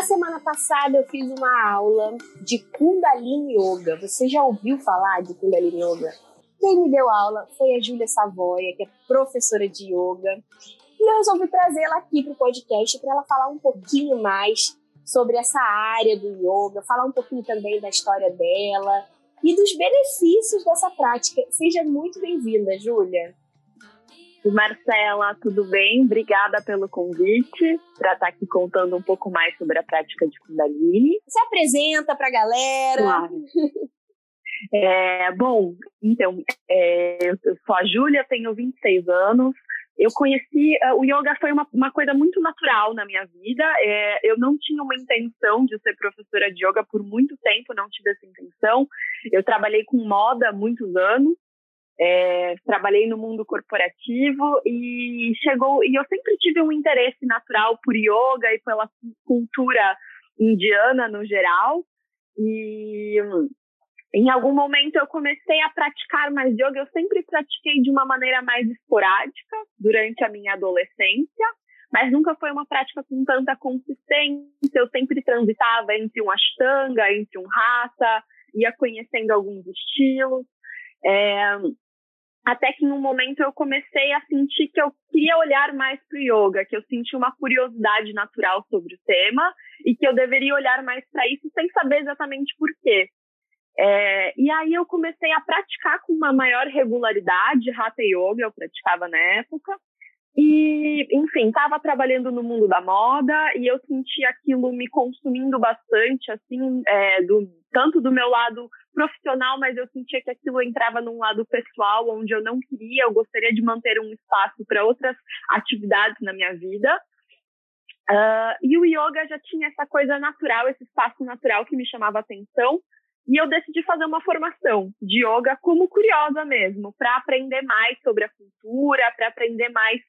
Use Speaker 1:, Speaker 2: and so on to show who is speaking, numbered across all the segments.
Speaker 1: Na semana passada eu fiz uma aula de Kundalini Yoga. Você já ouviu falar de Kundalini Yoga? Quem me deu aula foi a Júlia Savoia, que é professora de yoga. E eu resolvi trazê-la aqui para o podcast para ela falar um pouquinho mais sobre essa área do yoga, falar um pouquinho também da história dela e dos benefícios dessa prática. Seja muito bem-vinda, Júlia.
Speaker 2: Marcela, tudo bem? Obrigada pelo convite para estar aqui contando um pouco mais sobre a prática de Kundalini.
Speaker 1: Se apresenta para a galera.
Speaker 2: Claro. É, bom, então, é, eu sou a Júlia, tenho 26 anos. Eu conheci, uh, o yoga foi uma, uma coisa muito natural na minha vida. É, eu não tinha uma intenção de ser professora de yoga por muito tempo, não tive essa intenção. Eu trabalhei com moda há muitos anos. É, trabalhei no mundo corporativo e chegou e eu sempre tive um interesse natural por yoga e pela cultura indiana no geral. E em algum momento eu comecei a praticar mais yoga. Eu sempre pratiquei de uma maneira mais esporádica durante a minha adolescência mas nunca foi uma prática com tanta consistência. Eu sempre transitava entre um ashtanga entre um hatha ia conhecendo alguns estilos. É, até que em um momento eu comecei a sentir que eu queria olhar mais para o yoga, que eu senti uma curiosidade natural sobre o tema e que eu deveria olhar mais para isso sem saber exatamente por quê. É, e aí eu comecei a praticar com uma maior regularidade Hatha Yoga, eu praticava na época, e, enfim, estava trabalhando no mundo da moda e eu senti aquilo me consumindo bastante, assim, é, do, tanto do meu lado profissional, mas eu sentia que aquilo entrava num lado pessoal, onde eu não queria, eu gostaria de manter um espaço para outras atividades na minha vida. Uh, e o yoga já tinha essa coisa natural, esse espaço natural que me chamava atenção. E eu decidi fazer uma formação de yoga como curiosa mesmo, para aprender mais sobre a cultura, para aprender mais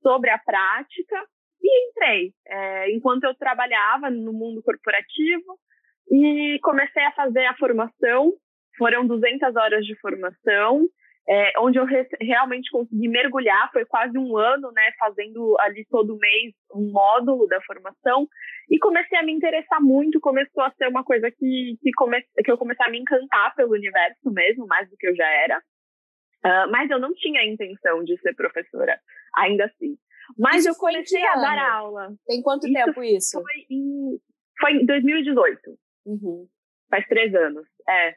Speaker 2: sobre a prática e entrei. É, enquanto eu trabalhava no mundo corporativo e comecei a fazer a formação, foram 200 horas de formação, é, onde eu re realmente consegui mergulhar, foi quase um ano, né, fazendo ali todo mês um módulo da formação, e comecei a me interessar muito, começou a ser uma coisa que, que, come que eu comecei a me encantar pelo universo mesmo, mais do que eu já era. Uh, mas eu não tinha a intenção de ser professora, ainda assim. Mas isso eu comecei a dar aula.
Speaker 1: Tem quanto isso tempo isso?
Speaker 2: Foi em, foi em 2018. Uhum. Faz três anos. É.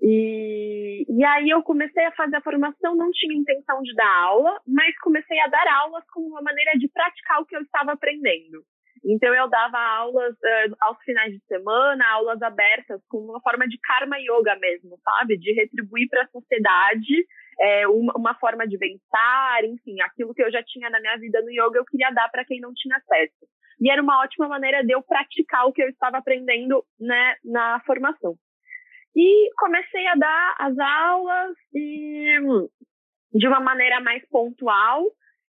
Speaker 2: E, e aí eu comecei a fazer a formação, não tinha intenção de dar aula, mas comecei a dar aulas como uma maneira de praticar o que eu estava aprendendo. Então eu dava aulas uh, aos finais de semana, aulas abertas, como uma forma de karma yoga mesmo, sabe? De retribuir para a sociedade é, uma, uma, forma de bem-estar, enfim, aquilo que eu já tinha na minha vida no yoga eu queria dar para quem não tinha acesso. E era uma ótima maneira de eu praticar o que eu estava aprendendo né, na formação. E comecei a dar as aulas e de uma maneira mais pontual,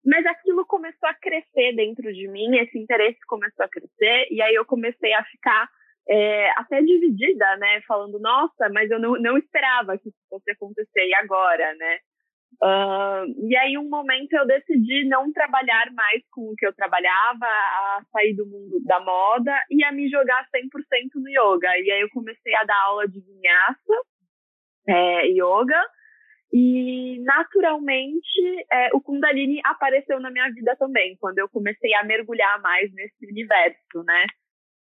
Speaker 2: mas aquilo começou a crescer dentro de mim, esse interesse começou a crescer, e aí eu comecei a ficar é, até dividida, né? Falando, nossa, mas eu não, não esperava que isso fosse acontecer, e agora, né? Uh, e aí, um momento, eu decidi não trabalhar mais com o que eu trabalhava, a sair do mundo da moda e a me jogar 100% no yoga. E aí, eu comecei a dar aula de vinyasa, é, yoga, e naturalmente é, o Kundalini apareceu na minha vida também, quando eu comecei a mergulhar mais nesse universo, né?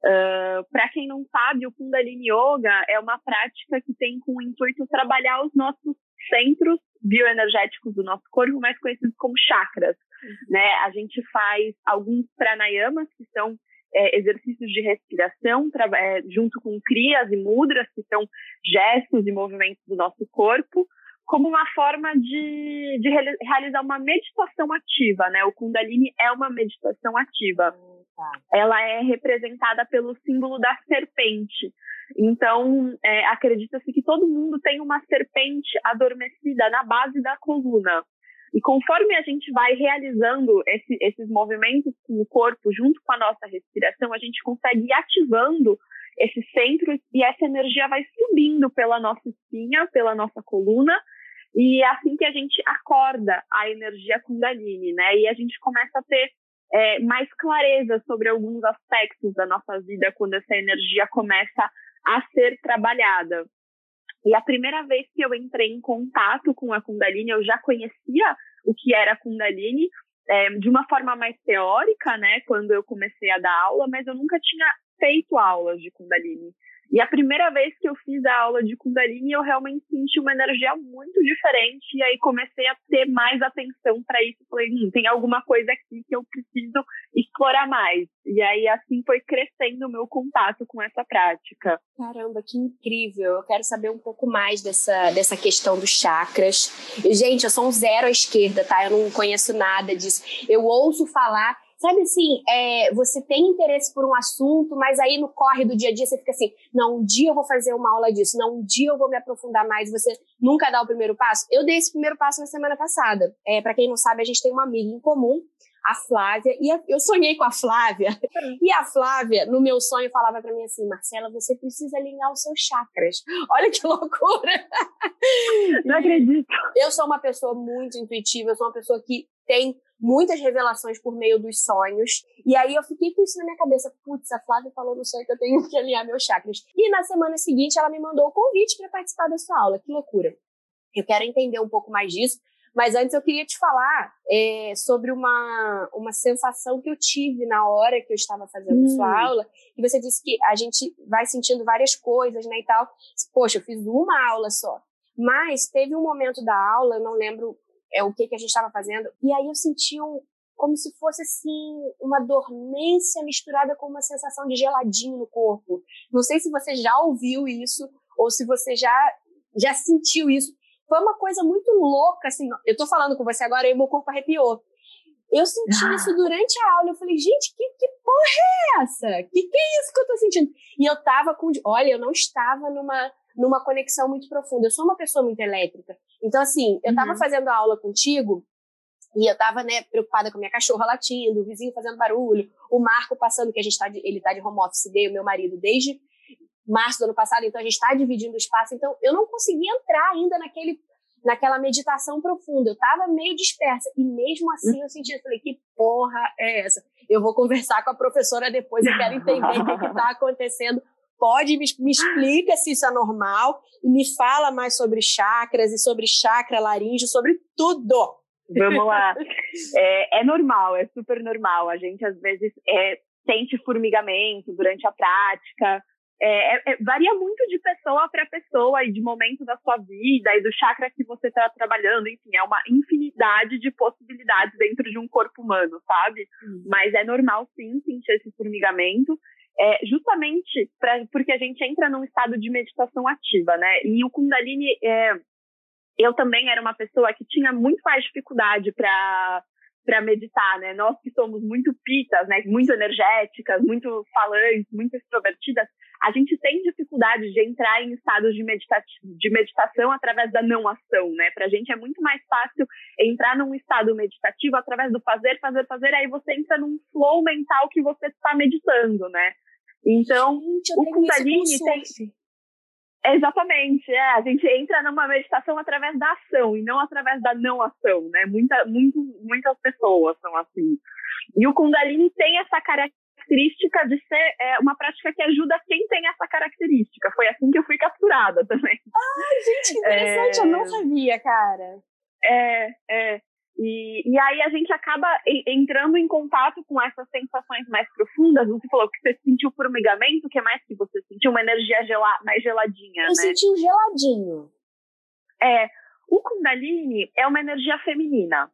Speaker 2: Uh, Para quem não sabe, o Kundalini Yoga é uma prática que tem com o intuito trabalhar os nossos centros bioenergéticos do nosso corpo, mais conhecidos como chakras. Uhum. Né? A gente faz alguns pranayamas, que são é, exercícios de respiração, é, junto com kriyas e mudras, que são gestos e movimentos do nosso corpo como uma forma de, de realizar uma meditação ativa, né? O Kundalini é uma meditação ativa. Ela é representada pelo símbolo da serpente. Então, é, acredita-se que todo mundo tem uma serpente adormecida na base da coluna. E conforme a gente vai realizando esse, esses movimentos com o corpo junto com a nossa respiração, a gente consegue ir ativando esses centros e essa energia vai subindo pela nossa espinha, pela nossa coluna, e é assim que a gente acorda a energia Kundalini, né? E a gente começa a ter é, mais clareza sobre alguns aspectos da nossa vida quando essa energia começa a ser trabalhada. E a primeira vez que eu entrei em contato com a Kundalini, eu já conhecia o que era a Kundalini, é, de uma forma mais teórica, né, quando eu comecei a dar aula, mas eu nunca tinha feito aulas de Kundalini. E a primeira vez que eu fiz a aula de Kundalini, eu realmente senti uma energia muito diferente. E aí comecei a ter mais atenção para isso. Falei, hum, tem alguma coisa aqui que eu preciso explorar mais. E aí assim foi crescendo o meu contato com essa prática.
Speaker 1: Caramba, que incrível! Eu quero saber um pouco mais dessa, dessa questão dos chakras. Gente, eu sou um zero à esquerda, tá? Eu não conheço nada disso. Eu ouço falar Sabe assim, é, você tem interesse por um assunto, mas aí no corre do dia a dia você fica assim, não, um dia eu vou fazer uma aula disso, não, um dia eu vou me aprofundar mais, você nunca dá o primeiro passo. Eu dei esse primeiro passo na semana passada. É, para quem não sabe, a gente tem uma amiga em comum, a Flávia, e a, eu sonhei com a Flávia, e a Flávia, no meu sonho, falava para mim assim, Marcela, você precisa alinhar os seus chakras. Olha que loucura!
Speaker 2: Não acredito.
Speaker 1: Eu sou uma pessoa muito intuitiva, eu sou uma pessoa que tem muitas revelações por meio dos sonhos. E aí eu fiquei com isso na minha cabeça. Putz, a Flávia falou no sonho que eu tenho que alinhar meus chakras. E na semana seguinte ela me mandou o convite para participar da sua aula. Que loucura. Eu quero entender um pouco mais disso. Mas antes eu queria te falar é, sobre uma, uma sensação que eu tive na hora que eu estava fazendo hum. sua aula. E você disse que a gente vai sentindo várias coisas, né, e tal. Poxa, eu fiz uma aula só. Mas teve um momento da aula, eu não lembro é, o que, que a gente estava fazendo. E aí eu senti um, como se fosse assim uma dormência misturada com uma sensação de geladinho no corpo. Não sei se você já ouviu isso ou se você já já sentiu isso. Foi uma coisa muito louca, assim. Eu tô falando com você agora e meu corpo arrepiou. Eu senti ah. isso durante a aula. Eu falei, gente, que, que porra é essa? Que que é isso que eu tô sentindo? E eu tava com. Olha, eu não estava numa numa conexão muito profunda. Eu sou uma pessoa muito elétrica. Então, assim, eu estava uhum. fazendo a aula contigo e eu estava né, preocupada com a minha cachorra latindo, o vizinho fazendo barulho, o Marco passando, que a gente tá de, ele tá de home office dele, o meu marido, desde março do ano passado, então a gente está dividindo o espaço. Então, eu não conseguia entrar ainda naquele naquela meditação profunda. Eu estava meio dispersa. E mesmo assim eu senti, eu falei, que porra é essa? Eu vou conversar com a professora depois, eu quero entender o que está acontecendo pode me, me explica se isso é normal e me fala mais sobre chakras e sobre chakra laríngeo, sobre tudo.
Speaker 2: Vamos lá. É, é, normal, é super normal. A gente às vezes é, sente formigamento durante a prática. É, é, é varia muito de pessoa para pessoa e de momento da sua vida e do chakra que você está trabalhando. Enfim, é uma infinidade de possibilidades dentro de um corpo humano, sabe? Uhum. Mas é normal sim sentir esse formigamento é, justamente pra, porque a gente entra num estado de meditação ativa, né? E o Kundalini, é, eu também era uma pessoa que tinha muito mais dificuldade para para meditar, né? Nós que somos muito pitas, né? Muito energéticas, muito falantes, muito extrovertidas, a gente tem dificuldade de entrar em estados de, medita de meditação através da não ação, né? Para a gente é muito mais fácil entrar num estado meditativo através do fazer, fazer, fazer, aí você entra num flow mental que você está meditando, né? Então, o Kundalini tem. Exatamente, é. A gente entra numa meditação através da ação e não através da não ação, né? Muita, muito, muitas pessoas são assim. E o Kundalini tem essa característica de ser é, uma prática que ajuda quem tem essa característica. Foi assim que eu fui capturada também.
Speaker 1: Ai, gente, que interessante, é... eu não sabia, cara.
Speaker 2: É, é. E, e aí a gente acaba entrando em contato com essas sensações mais profundas. Você falou que você sentiu formigamento, o que mais que você sentiu? Uma energia gela, mais geladinha, Eu
Speaker 1: né? senti um geladinho.
Speaker 2: É, o Kundalini é uma energia feminina.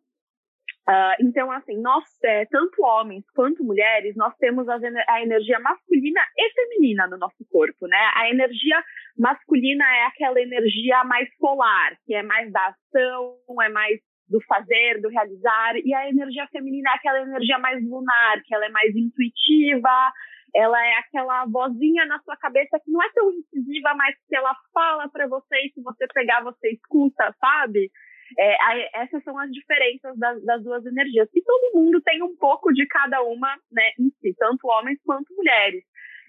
Speaker 2: Uh, então, assim, nós, é, tanto homens quanto mulheres, nós temos a, a, energia masculina e feminina no nosso corpo, né? A energia masculina é aquela energia mais solar, que é mais da ação, é mais do fazer, do realizar, e a energia feminina é aquela energia mais lunar, que ela é mais intuitiva, ela é aquela vozinha na sua cabeça que não é tão incisiva, mas que ela fala para você e se você pegar, você escuta, sabe? É, essas são as diferenças das, das, duas energias. E todo mundo tem um pouco de cada uma né, em si, tanto homens quanto mulheres.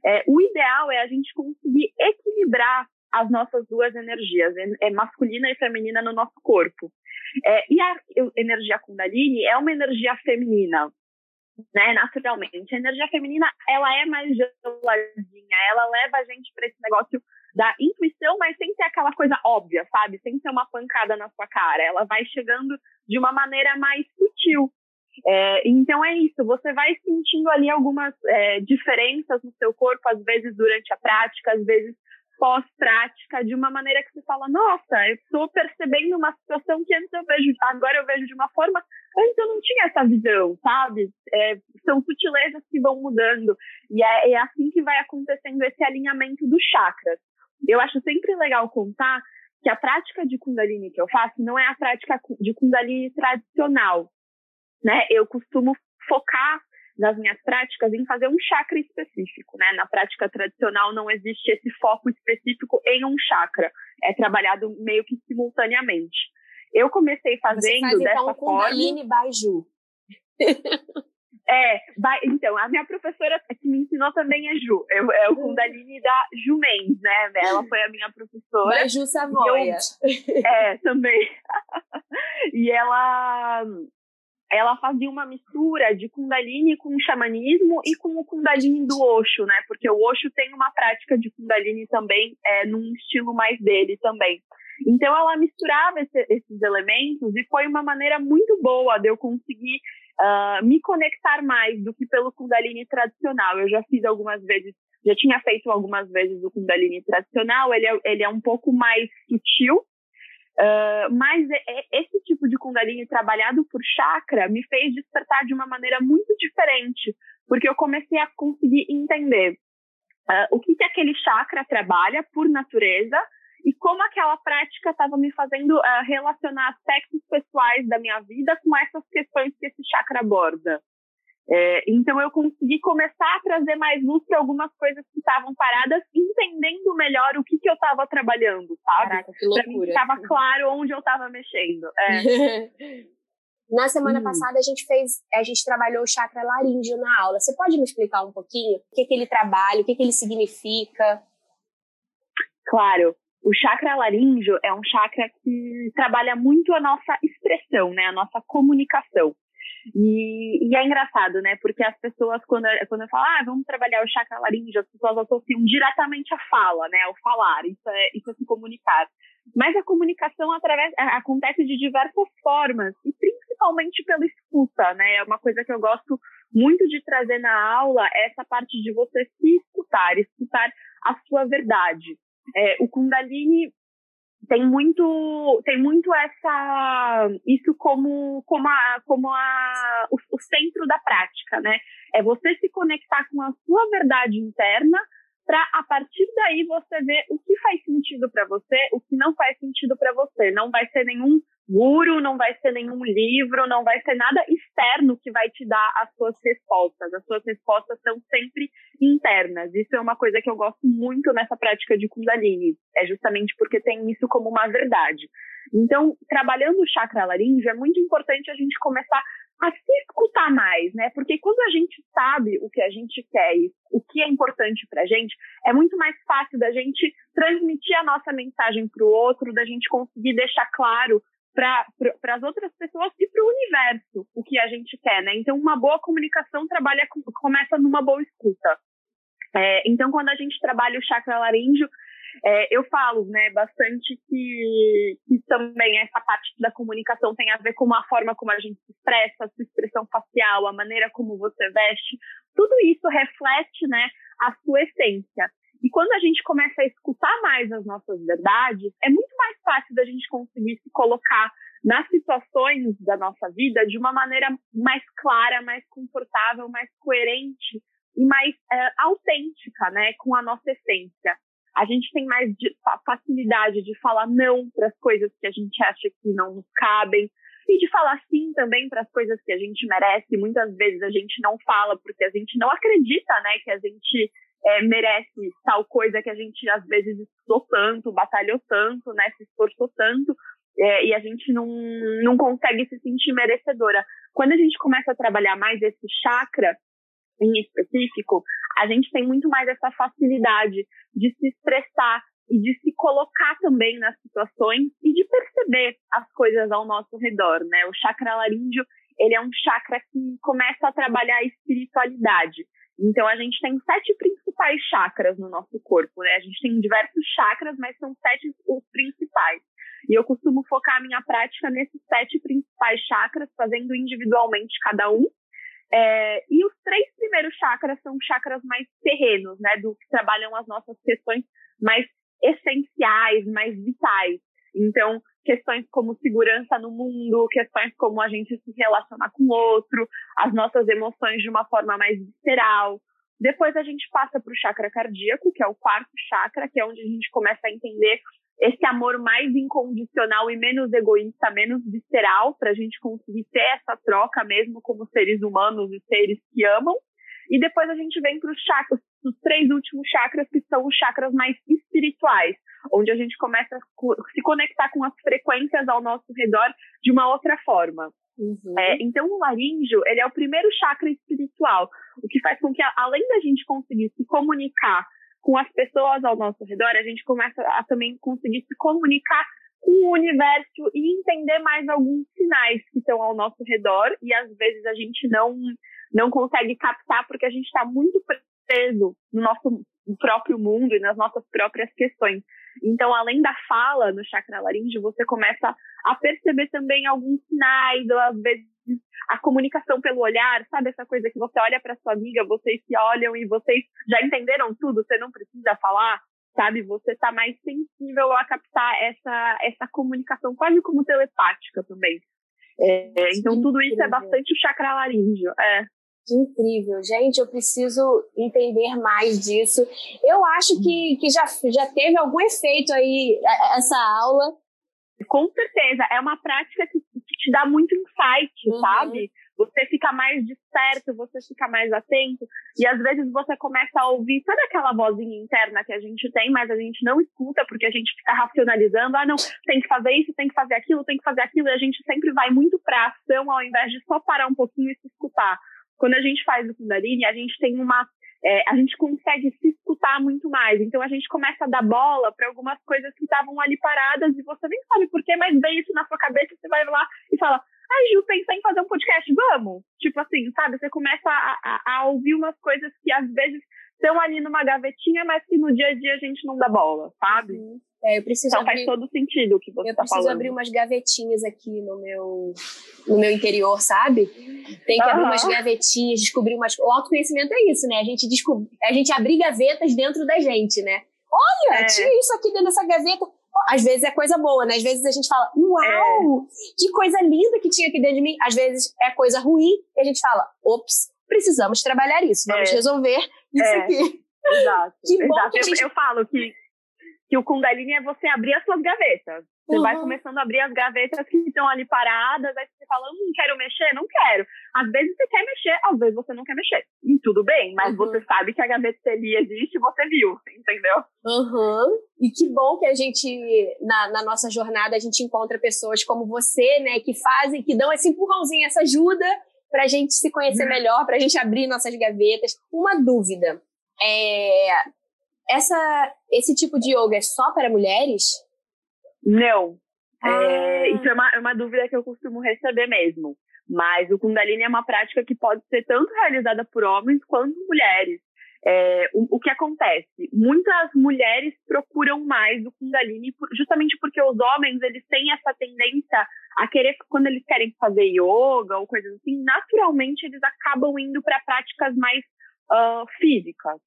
Speaker 2: É, o ideal é a gente conseguir equilibrar as nossas duas energias, é, masculina e feminina no nosso corpo. É, e a energia Kundalini é uma energia feminina. né, naturalmente. A energia feminina, ela é mais geladinha, ela leva a gente para esse negócio da intuição, mas sem ser aquela coisa óbvia, sabe? Sem ser uma pancada na sua cara. Ela vai chegando de uma maneira mais sutil. É, então é isso, você vai sentindo ali algumas é, diferenças no seu corpo, às vezes durante a prática, às vezes pós-prática, de uma maneira que você fala, nossa, eu estou percebendo uma situação que antes eu vejo, agora eu vejo de uma forma, antes eu não tinha essa visão, sabe? É, são sutilezas que vão mudando, e é, é assim que vai acontecendo esse alinhamento dos chakras. Eu acho sempre legal contar que a prática de Kundalini que eu faço não é a prática de Kundalini tradicional, né? Eu costumo focar nas minhas práticas em fazer um chakra específico, né? Na prática tradicional não existe esse foco específico em um chakra, é trabalhado meio que simultaneamente. Eu comecei fazendo Você faz, dessa então, forma.
Speaker 1: Kundalini Baiju.
Speaker 2: É, então, a minha professora que me ensinou também é Ju, é, é o. Kundalini da Ju Mendes, né? Ela foi a minha professora.
Speaker 1: Ju Savoia.
Speaker 2: Eu, é, também. e ela, ela fazia uma mistura de Kundalini com o xamanismo e com o Kundalini do Osho, né? Porque o Osho tem uma prática de Kundalini também, é, num estilo mais dele também. Então ela misturava esse, esses elementos e foi uma maneira muito boa de eu conseguir uh, me conectar mais do que pelo Kundalini tradicional. Eu já fiz algumas vezes, já tinha feito algumas vezes o Kundalini tradicional, ele é, ele é um pouco mais sutil, Uh, mas é, é, esse tipo de Kundalini trabalhado por chakra me fez despertar de uma maneira muito diferente, porque eu comecei a conseguir entender uh, o que, que aquele chakra trabalha por natureza e como aquela prática estava me fazendo uh, relacionar aspectos pessoais da minha vida com essas questões que esse chakra aborda. É, então eu consegui começar a trazer mais luz para algumas coisas que estavam paradas, entendendo melhor o que, que eu estava trabalhando, sabe?
Speaker 1: Caraca, que loucura.
Speaker 2: Estava claro onde eu estava mexendo. É.
Speaker 1: Na semana hum. passada a gente fez, a gente trabalhou o chakra laríngeo na aula. Você pode me explicar um pouquinho o que, que ele trabalha, o que, que ele significa?
Speaker 2: Claro. O chakra laríngeo é um chakra que trabalha muito a nossa expressão, né? A nossa comunicação. E, e, é engraçado, né? Porque as pessoas, quando, quando eu falo, ah, vamos trabalhar o chakra laríngeo, as pessoas associam diretamente a fala, né? Ao falar, isso é, isso é se comunicar. Mas a comunicação através, acontece de diversas formas, e principalmente pela escuta, né? É uma coisa que eu gosto muito de trazer na aula, é essa parte de você se escutar, escutar a sua verdade. É, o Kundalini tem muito tem muito essa isso como como a como a o, o, centro da prática né? É você se conectar com a sua verdade interna para a partir daí você ver o que faz sentido para você o que não faz sentido para você não vai ser nenhum guru, não vai ser nenhum livro, não vai ser nada externo que vai te dar as suas respostas. As suas respostas são sempre internas. Isso é uma coisa que eu gosto muito nessa prática de Kundalini. É justamente porque tem isso como uma verdade. Então, trabalhando o chakra laríngeo, é muito importante a gente começar a se escutar mais, né? Porque quando a gente sabe o que a gente quer e o que é importante pra gente, é muito mais fácil da gente transmitir a nossa mensagem para o outro, da gente conseguir deixar claro para as outras pessoas e para o universo o que a gente quer, né? Então, uma boa comunicação trabalha começa numa boa escuta. É, então, quando a gente trabalha o chakra laríngeo, é, eu falo né, bastante que, que, também essa parte da comunicação tem a ver com a forma como a gente se expressa, a sua expressão facial, a maneira como você veste. Tudo isso reflete né, a sua essência. E quando a gente começa a escutar mais as nossas verdades, é muito mais fácil da gente conseguir se colocar nas situações da nossa vida de uma maneira mais clara, mais confortável, mais coerente e mais é, autêntica, né, com a nossa essência. A gente tem mais de, facilidade de falar não para as coisas que a gente acha que não nos cabem e de falar sim também para as coisas que a gente merece. Muitas vezes a gente não fala porque a gente não acredita, né, que a gente é, merece tal coisa que a gente às vezes estudou tanto, batalhou tanto, né, se esforçou tanto, é, e a gente não, não consegue se sentir merecedora. Quando a gente começa a trabalhar mais esse chakra em específico, a gente tem muito mais essa facilidade de se expressar e de se colocar também nas situações e de perceber as coisas ao nosso redor, né? O chakra laríngeo, ele é um chakra que começa a trabalhar a espiritualidade. Então, a gente tem sete principais chakras no nosso corpo, né? A gente tem diversos chakras, mas são sete os principais. E eu costumo focar a minha prática nesses sete principais chakras, fazendo individualmente cada um. É, e os três primeiros chakras são chakras mais terrenos, né? Do que trabalham as nossas questões mais essenciais, mais vitais. Então, questões como segurança no mundo, questões como a gente se relacionar com o outro, as nossas emoções de uma forma mais visceral. Depois a gente passa para o chakra cardíaco, que é o quarto chakra, que é onde a gente começa a entender esse amor mais incondicional e menos egoísta, menos visceral, para a gente conseguir ter essa troca mesmo como seres humanos e seres que amam. E depois a gente vem para os chakras, os três últimos chakras, que são os chakras mais espirituais, onde a gente começa a se conectar com as frequências ao nosso redor de uma outra forma. Uhum. É, então, o laríngeo, ele é o primeiro chakra espiritual, o que faz com que, além da gente conseguir se comunicar com as pessoas ao nosso redor, a gente começa a também conseguir se comunicar com o universo e entender mais alguns sinais que estão ao nosso redor e às vezes a gente não não consegue captar porque a gente está muito preso no nosso próprio mundo e nas nossas próprias questões. Então, além da fala no chakra laríngeo, você começa a perceber também alguns sinais, ou às vezes a comunicação pelo olhar, sabe essa coisa que você olha para sua amiga, vocês se olham e vocês já entenderam tudo, você não precisa falar, sabe? Você está mais sensível a captar essa essa comunicação quase como telepática também. É, então tudo isso é bastante o chakra laríngeo. É.
Speaker 1: Que incrível. Gente, eu preciso entender mais disso. Eu acho que, que já, já teve algum efeito aí essa aula.
Speaker 2: Com certeza. É uma prática que, que te dá muito insight, uhum. sabe? Você fica mais desperto, você fica mais atento. E às vezes você começa a ouvir toda aquela vozinha interna que a gente tem, mas a gente não escuta porque a gente fica racionalizando. Ah, não, tem que fazer isso, tem que fazer aquilo, tem que fazer aquilo. E a gente sempre vai muito pra ação ao invés de só parar um pouquinho e se escutar. Quando a gente faz o Kundalini, a gente tem uma. É, a gente consegue se escutar muito mais. Então a gente começa a dar bola para algumas coisas que estavam ali paradas e você nem sabe por quê, mas vem isso na sua cabeça, você vai lá e fala: Ai, Ju, pensei em fazer um podcast, vamos? Tipo assim, sabe? Você começa a, a, a ouvir umas coisas que às vezes estão ali numa gavetinha, mas que no dia a dia a gente não dá bola, sabe? Uhum.
Speaker 1: É, eu preciso
Speaker 2: então
Speaker 1: abrir,
Speaker 2: faz todo sentido o que você
Speaker 1: está
Speaker 2: falando.
Speaker 1: Eu preciso abrir umas gavetinhas aqui no meu, no meu interior, sabe? Tem que uhum. abrir umas gavetinhas, descobrir umas... O autoconhecimento é isso, né? A gente, descob... a gente abrir gavetas dentro da gente, né? Olha, é. tinha isso aqui dentro dessa gaveta. Às vezes é coisa boa, né? Às vezes a gente fala, uau, é. que coisa linda que tinha aqui dentro de mim. Às vezes é coisa ruim e a gente fala, ops, precisamos trabalhar isso, vamos é. resolver isso é. aqui.
Speaker 2: Exato. que bom Exato. Que gente... eu, eu falo que que o Kundalini é você abrir as suas gavetas. Você uhum. vai começando a abrir as gavetas que estão ali paradas, aí você fala, não quero mexer, não quero. Às vezes você quer mexer, às vezes você não quer mexer. E tudo bem, mas uhum. você sabe que a gaveta ali existe e você viu, entendeu?
Speaker 1: Uhum. E que bom que a gente, na, na, nossa jornada, a gente encontra pessoas como você, né, que fazem, que dão esse empurrãozinho, essa ajuda pra gente se conhecer uhum. melhor, pra gente abrir nossas gavetas. Uma dúvida. É, essa, esse tipo de yoga é só para mulheres?
Speaker 2: Não. É, ah. É, isso é uma, é uma dúvida que eu costumo receber mesmo. Mas o Kundalini é uma prática que pode ser tanto realizada por homens quanto mulheres. É, o, o, que acontece? Muitas mulheres procuram mais o Kundalini por, justamente porque os homens eles têm essa tendência a querer, quando eles querem fazer yoga ou coisas assim, naturalmente eles acabam indo para práticas mais uh, físicas,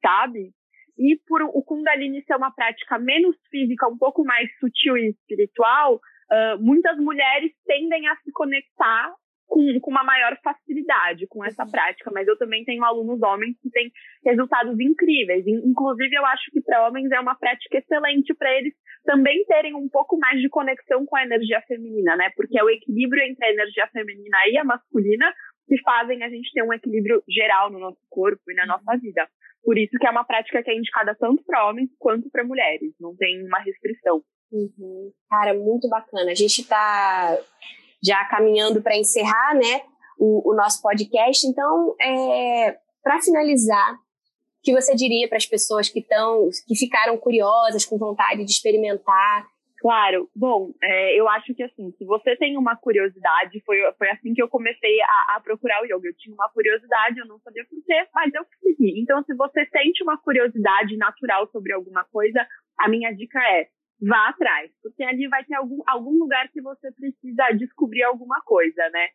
Speaker 2: sabe? E por o Kundalini ser uma prática menos física, um pouco mais sutil e espiritual, uh, muitas mulheres tendem a se conectar com, com uma maior facilidade com essa prática, mas eu também tenho alunos homens que têm resultados incríveis. Inclusive, eu acho que para homens é uma prática excelente para eles também terem um pouco mais de conexão com a energia feminina, né? Porque é o equilíbrio entre a energia feminina e a masculina que fazem a gente ter um equilíbrio geral no nosso corpo e na nossa vida. Por isso que é uma prática que é indicada tanto para homens quanto para mulheres, não tem uma restrição.
Speaker 1: Uhum. Cara, muito bacana. A gente está já caminhando para encerrar, né, o, o, nosso podcast. Então, é, para finalizar, o que você diria para as pessoas que estão, que ficaram curiosas, com vontade de experimentar
Speaker 2: Claro. Bom, é, eu acho que assim, se você tem uma curiosidade, foi, foi assim que eu comecei a, a, procurar o yoga. Eu tinha uma curiosidade, eu não sabia porquê, mas eu segui. Então, se você sente uma curiosidade natural sobre alguma coisa, a minha dica é vá atrás, porque ali vai ter algum, algum lugar que você precisa descobrir alguma coisa, né?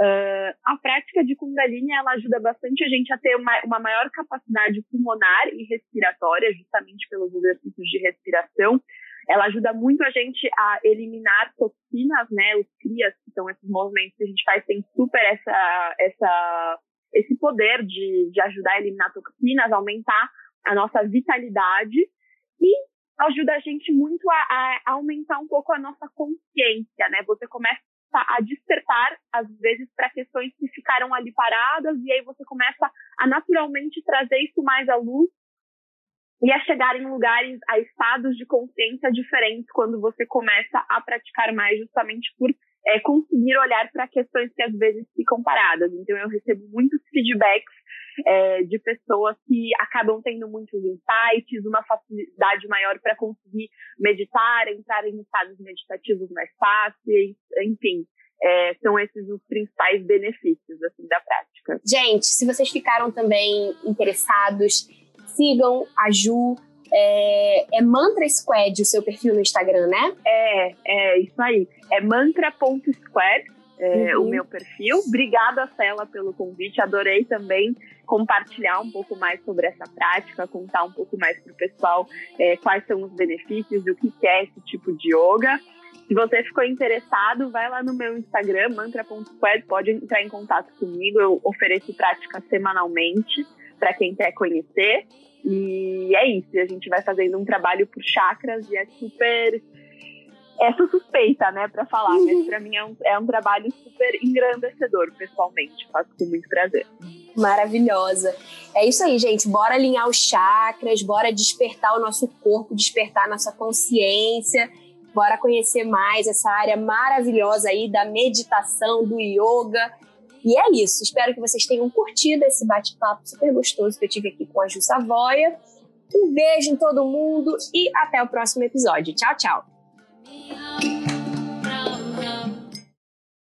Speaker 2: Uh, a prática de Kundalini ela ajuda bastante a gente a ter uma, uma maior capacidade pulmonar e respiratória, justamente pelos exercícios de respiração. Ela ajuda muito a gente a eliminar toxinas, né? Os crias, que são esses movimentos que a gente faz, tem super essa, essa, esse poder de, de ajudar a eliminar toxinas, aumentar a nossa vitalidade e ajuda a gente muito a, a aumentar um pouco a nossa consciência, né? Você começa a despertar, às vezes, para questões que ficaram ali paradas, e aí você começa a naturalmente trazer isso mais à luz e a chegar em lugares, a estados de consciência diferentes quando você começa a praticar mais, justamente por é, conseguir olhar para questões que às vezes ficam paradas. Então, eu recebo muitos feedbacks é, de pessoas que acabam tendo muitos insights, uma facilidade maior para conseguir meditar, entrar em estados meditativos mais fáceis, enfim. É, são esses os principais benefícios assim da prática.
Speaker 1: Gente, se vocês ficaram também interessados, sigam a Ju. É, é Mantra Squad o seu perfil no Instagram, né?
Speaker 2: É, é isso aí. É mantra.squad é, uhum. o meu perfil. Obrigada, Cela, pelo convite. Adorei também compartilhar um pouco mais sobre essa prática, contar um pouco mais para o pessoal é, quais são os benefícios, o que é esse tipo de yoga. Se você ficou interessado, vai lá no meu Instagram, mantra.squad, pode entrar em contato comigo. Eu ofereço prática semanalmente para quem quer conhecer. E é isso, a gente vai fazendo um trabalho por chakras e é super essa suspeita, né, para falar, uhum. mas para mim é um, é um trabalho super engrandecedor, pessoalmente, faço com muito prazer.
Speaker 1: Maravilhosa. É isso aí, gente. Bora alinhar os chakras, bora despertar o nosso corpo, despertar a nossa consciência, bora conhecer mais essa área maravilhosa aí da meditação, do yoga. E é isso. Espero que vocês tenham curtido esse bate-papo super gostoso que eu tive aqui com a Ju Savoia. Um beijo em todo mundo e até o próximo episódio. Tchau, tchau.